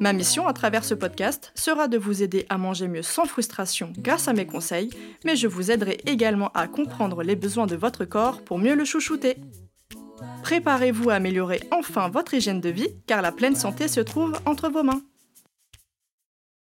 Ma mission à travers ce podcast sera de vous aider à manger mieux sans frustration grâce à mes conseils, mais je vous aiderai également à comprendre les besoins de votre corps pour mieux le chouchouter. Préparez-vous à améliorer enfin votre hygiène de vie car la pleine santé se trouve entre vos mains.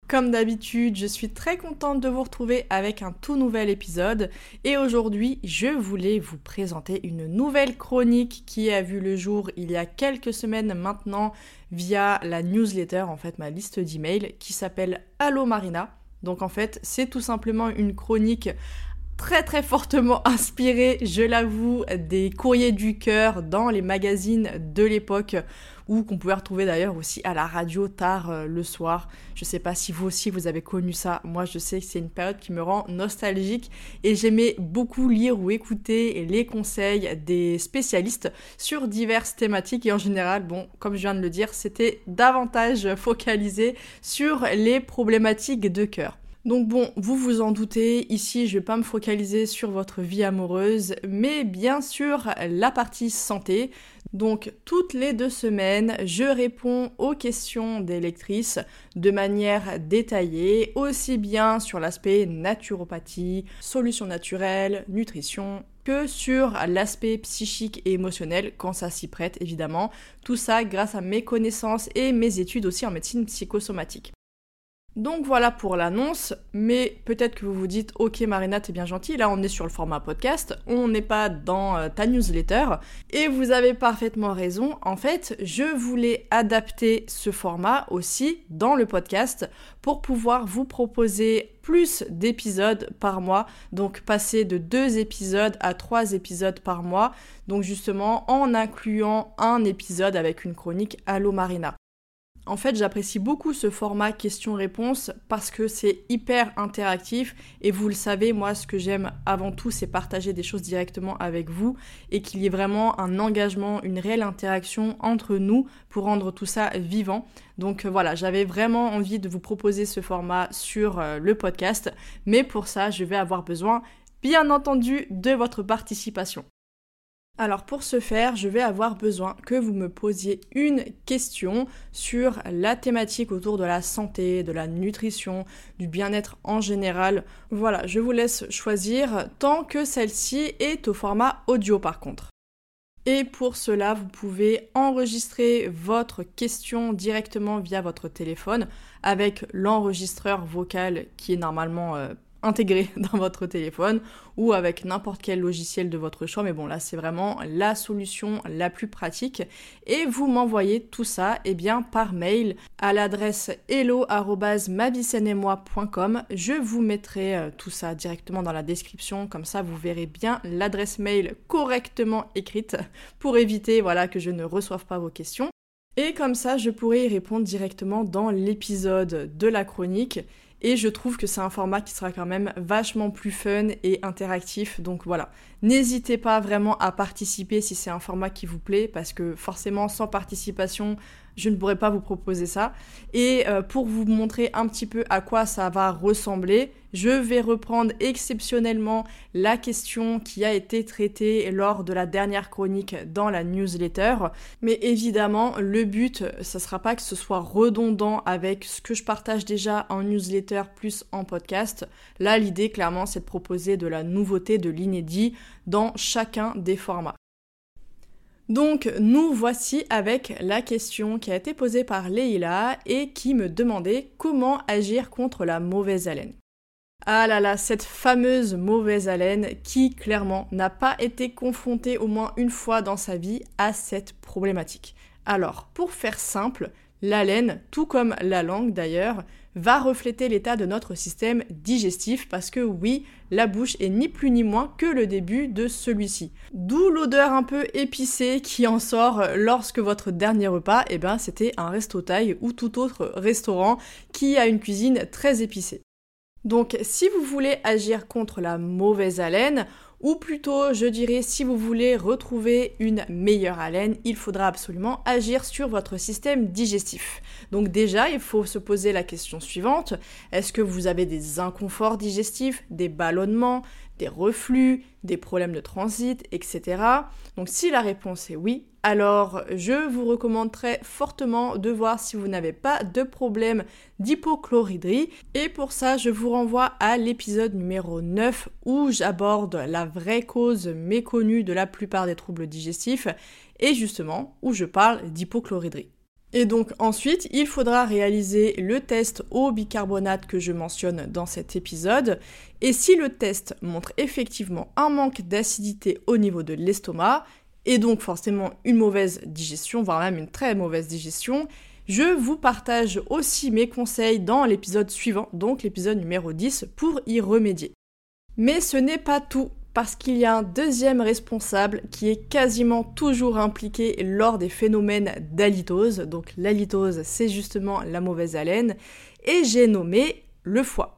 Comme d'habitude, je suis très contente de vous retrouver avec un tout nouvel épisode et aujourd'hui, je voulais vous présenter une nouvelle chronique qui a vu le jour il y a quelques semaines maintenant via la newsletter, en fait ma liste d'emails qui s'appelle Allo Marina. Donc en fait, c'est tout simplement une chronique très très fortement inspirée, je l'avoue, des courriers du cœur dans les magazines de l'époque ou qu'on pouvait retrouver d'ailleurs aussi à la radio tard euh, le soir. Je sais pas si vous aussi vous avez connu ça. Moi, je sais que c'est une période qui me rend nostalgique et j'aimais beaucoup lire ou écouter les conseils des spécialistes sur diverses thématiques et en général, bon, comme je viens de le dire, c'était davantage focalisé sur les problématiques de cœur. Donc bon, vous vous en doutez, ici je vais pas me focaliser sur votre vie amoureuse, mais bien sûr la partie santé. Donc toutes les deux semaines, je réponds aux questions des lectrices de manière détaillée, aussi bien sur l'aspect naturopathie, solutions naturelles, nutrition, que sur l'aspect psychique et émotionnel quand ça s'y prête évidemment. Tout ça grâce à mes connaissances et mes études aussi en médecine psychosomatique. Donc voilà pour l'annonce, mais peut-être que vous vous dites ok Marina t'es bien gentille, là on est sur le format podcast, on n'est pas dans euh, ta newsletter, et vous avez parfaitement raison, en fait je voulais adapter ce format aussi dans le podcast pour pouvoir vous proposer plus d'épisodes par mois, donc passer de deux épisodes à trois épisodes par mois, donc justement en incluant un épisode avec une chronique Allo Marina. En fait, j'apprécie beaucoup ce format question-réponse parce que c'est hyper interactif et vous le savez, moi, ce que j'aime avant tout, c'est partager des choses directement avec vous et qu'il y ait vraiment un engagement, une réelle interaction entre nous pour rendre tout ça vivant. Donc euh, voilà, j'avais vraiment envie de vous proposer ce format sur euh, le podcast, mais pour ça, je vais avoir besoin, bien entendu, de votre participation. Alors pour ce faire, je vais avoir besoin que vous me posiez une question sur la thématique autour de la santé, de la nutrition, du bien-être en général. Voilà, je vous laisse choisir tant que celle-ci est au format audio par contre. Et pour cela, vous pouvez enregistrer votre question directement via votre téléphone avec l'enregistreur vocal qui est normalement euh, intégré dans votre téléphone ou avec n'importe quel logiciel de votre choix. Mais bon, là, c'est vraiment la solution la plus pratique. Et vous m'envoyez tout ça eh bien, par mail à l'adresse hello.mavicennemoi.com. Je vous mettrai euh, tout ça directement dans la description. Comme ça, vous verrez bien l'adresse mail correctement écrite pour éviter voilà, que je ne reçoive pas vos questions. Et comme ça, je pourrai y répondre directement dans l'épisode de la chronique. Et je trouve que c'est un format qui sera quand même vachement plus fun et interactif. Donc voilà, n'hésitez pas vraiment à participer si c'est un format qui vous plaît, parce que forcément sans participation, je ne pourrais pas vous proposer ça. Et euh, pour vous montrer un petit peu à quoi ça va ressembler, je vais reprendre exceptionnellement la question qui a été traitée lors de la dernière chronique dans la newsletter. Mais évidemment, le but, ça sera pas que ce soit redondant avec ce que je partage déjà en newsletter plus en podcast. Là, l'idée, clairement, c'est de proposer de la nouveauté, de l'inédit dans chacun des formats. Donc nous voici avec la question qui a été posée par Leila et qui me demandait comment agir contre la mauvaise haleine. Ah là là, cette fameuse mauvaise haleine qui clairement n'a pas été confrontée au moins une fois dans sa vie à cette problématique. Alors, pour faire simple, L'haleine, tout comme la langue d'ailleurs, va refléter l'état de notre système digestif parce que oui, la bouche est ni plus ni moins que le début de celui-ci. D'où l'odeur un peu épicée qui en sort lorsque votre dernier repas, eh ben, c'était un resto taille ou tout autre restaurant qui a une cuisine très épicée. Donc si vous voulez agir contre la mauvaise haleine, ou plutôt, je dirais, si vous voulez retrouver une meilleure haleine, il faudra absolument agir sur votre système digestif. Donc déjà, il faut se poser la question suivante. Est-ce que vous avez des inconforts digestifs, des ballonnements, des reflux, des problèmes de transit, etc. Donc si la réponse est oui, alors je vous recommande très fortement de voir si vous n'avez pas de problème d'hypochloridrie. Et pour ça, je vous renvoie à l'épisode numéro 9 où j'aborde la vraie cause méconnue de la plupart des troubles digestifs et justement où je parle d'hypochloridrie. Et donc ensuite, il faudra réaliser le test au bicarbonate que je mentionne dans cet épisode. Et si le test montre effectivement un manque d'acidité au niveau de l'estomac, et donc forcément une mauvaise digestion, voire même une très mauvaise digestion, je vous partage aussi mes conseils dans l'épisode suivant, donc l'épisode numéro 10, pour y remédier. Mais ce n'est pas tout parce qu'il y a un deuxième responsable qui est quasiment toujours impliqué lors des phénomènes d'halitose. Donc l'halitose, c'est justement la mauvaise haleine. Et j'ai nommé le foie.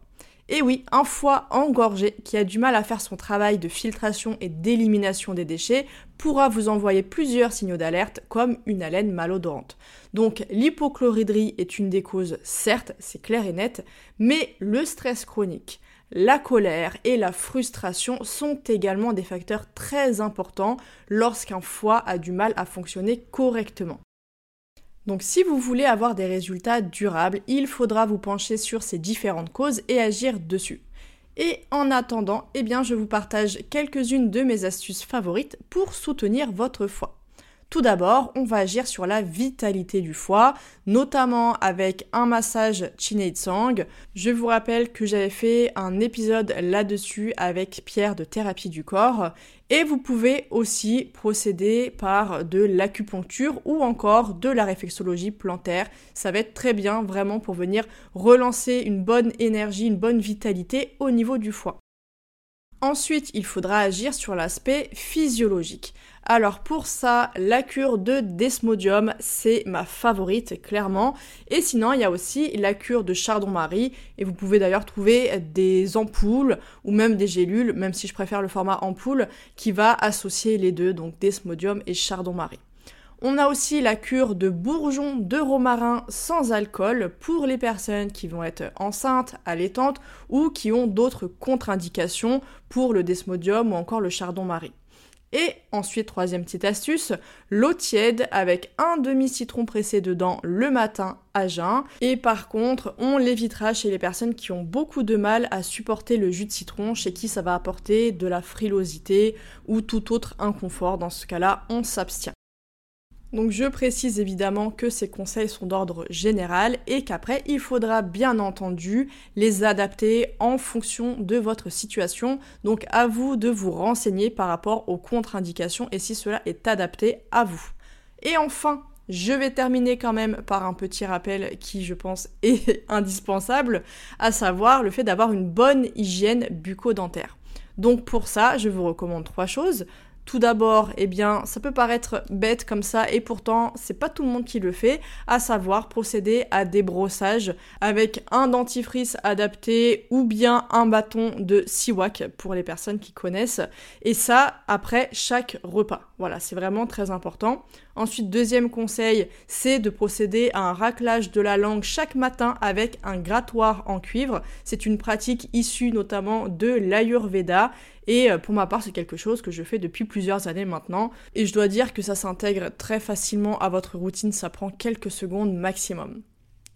Et oui, un foie engorgé qui a du mal à faire son travail de filtration et d'élimination des déchets pourra vous envoyer plusieurs signaux d'alerte comme une haleine malodorante. Donc l'hypochloridrie est une des causes, certes, c'est clair et net, mais le stress chronique, la colère et la frustration sont également des facteurs très importants lorsqu'un foie a du mal à fonctionner correctement. Donc si vous voulez avoir des résultats durables, il faudra vous pencher sur ces différentes causes et agir dessus. Et en attendant, eh bien je vous partage quelques-unes de mes astuces favorites pour soutenir votre foie. Tout d'abord, on va agir sur la vitalité du foie, notamment avec un massage Tsang. Je vous rappelle que j'avais fait un épisode là-dessus avec Pierre de Thérapie du Corps. Et vous pouvez aussi procéder par de l'acupuncture ou encore de la réflexologie plantaire. Ça va être très bien vraiment pour venir relancer une bonne énergie, une bonne vitalité au niveau du foie. Ensuite, il faudra agir sur l'aspect physiologique. Alors pour ça, la cure de Desmodium, c'est ma favorite, clairement. Et sinon, il y a aussi la cure de Chardon-Marie. Et vous pouvez d'ailleurs trouver des ampoules ou même des gélules, même si je préfère le format ampoule, qui va associer les deux, donc Desmodium et Chardon-Marie. On a aussi la cure de bourgeon de romarin sans alcool pour les personnes qui vont être enceintes, allaitantes ou qui ont d'autres contre-indications pour le desmodium ou encore le chardon-marie. Et ensuite, troisième petite astuce, l'eau tiède avec un demi-citron pressé dedans le matin à jeun. Et par contre, on l'évitera chez les personnes qui ont beaucoup de mal à supporter le jus de citron, chez qui ça va apporter de la frilosité ou tout autre inconfort. Dans ce cas-là, on s'abstient. Donc je précise évidemment que ces conseils sont d'ordre général et qu'après il faudra bien entendu les adapter en fonction de votre situation. Donc à vous de vous renseigner par rapport aux contre-indications et si cela est adapté à vous. Et enfin, je vais terminer quand même par un petit rappel qui, je pense, est indispensable, à savoir le fait d'avoir une bonne hygiène bucco-dentaire. Donc pour ça, je vous recommande trois choses. Tout d'abord, eh bien, ça peut paraître bête comme ça et pourtant, c'est pas tout le monde qui le fait, à savoir procéder à des brossages avec un dentifrice adapté ou bien un bâton de siwak pour les personnes qui connaissent et ça après chaque repas. Voilà, c'est vraiment très important. Ensuite, deuxième conseil, c'est de procéder à un raclage de la langue chaque matin avec un grattoir en cuivre. C'est une pratique issue notamment de l'Ayurveda et euh, pour ma part, c'est quelque chose que je fais depuis plusieurs années maintenant. Et je dois dire que ça s'intègre très facilement à votre routine, ça prend quelques secondes maximum.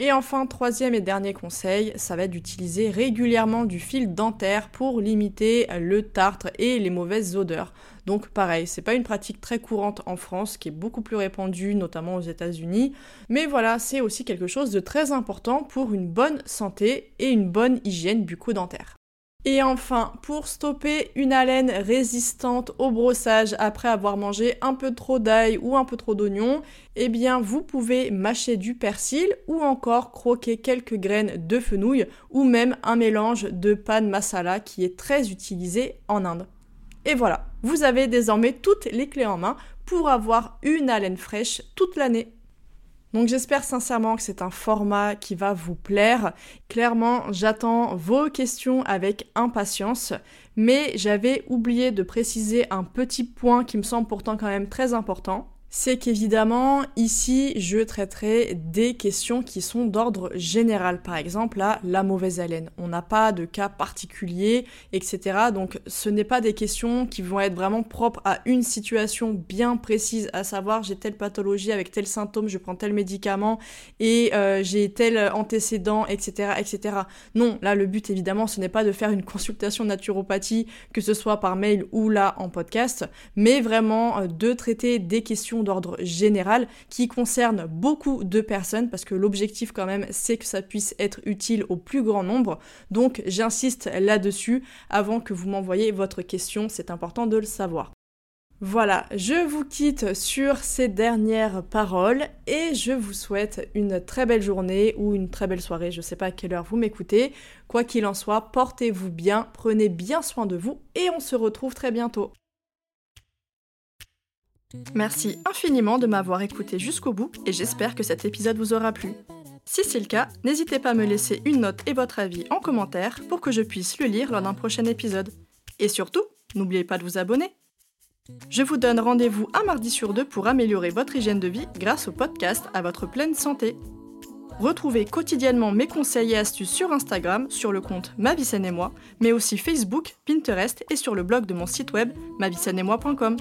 Et enfin, troisième et dernier conseil, ça va être d'utiliser régulièrement du fil dentaire pour limiter le tartre et les mauvaises odeurs. Donc pareil, c'est pas une pratique très courante en France, qui est beaucoup plus répandue, notamment aux États-Unis. Mais voilà, c'est aussi quelque chose de très important pour une bonne santé et une bonne hygiène bucco-dentaire. Et enfin, pour stopper une haleine résistante au brossage après avoir mangé un peu trop d'ail ou un peu trop d'oignon, eh bien vous pouvez mâcher du persil ou encore croquer quelques graines de fenouil ou même un mélange de pan masala qui est très utilisé en Inde. Et voilà, vous avez désormais toutes les clés en main pour avoir une haleine fraîche toute l'année. Donc j'espère sincèrement que c'est un format qui va vous plaire. Clairement, j'attends vos questions avec impatience, mais j'avais oublié de préciser un petit point qui me semble pourtant quand même très important c'est qu'évidemment, ici, je traiterai des questions qui sont d'ordre général. Par exemple, là, la mauvaise haleine. On n'a pas de cas particulier, etc. Donc, ce n'est pas des questions qui vont être vraiment propres à une situation bien précise, à savoir, j'ai telle pathologie avec tel symptôme, je prends tel médicament et euh, j'ai tel antécédent, etc., etc. Non, là, le but, évidemment, ce n'est pas de faire une consultation naturopathie, que ce soit par mail ou là en podcast, mais vraiment euh, de traiter des questions d'ordre général qui concerne beaucoup de personnes parce que l'objectif quand même c'est que ça puisse être utile au plus grand nombre. Donc j'insiste là-dessus avant que vous m'envoyiez votre question, c'est important de le savoir. Voilà, je vous quitte sur ces dernières paroles et je vous souhaite une très belle journée ou une très belle soirée, je ne sais pas à quelle heure vous m'écoutez. Quoi qu'il en soit, portez-vous bien, prenez bien soin de vous et on se retrouve très bientôt. Merci infiniment de m'avoir écouté jusqu'au bout et j'espère que cet épisode vous aura plu. Si c'est le cas, n'hésitez pas à me laisser une note et votre avis en commentaire pour que je puisse le lire lors d'un prochain épisode. Et surtout, n'oubliez pas de vous abonner. Je vous donne rendez-vous un mardi sur deux pour améliorer votre hygiène de vie grâce au podcast à votre pleine santé. Retrouvez quotidiennement mes conseils et astuces sur Instagram, sur le compte Ma et moi, mais aussi Facebook, Pinterest et sur le blog de mon site web moi.com.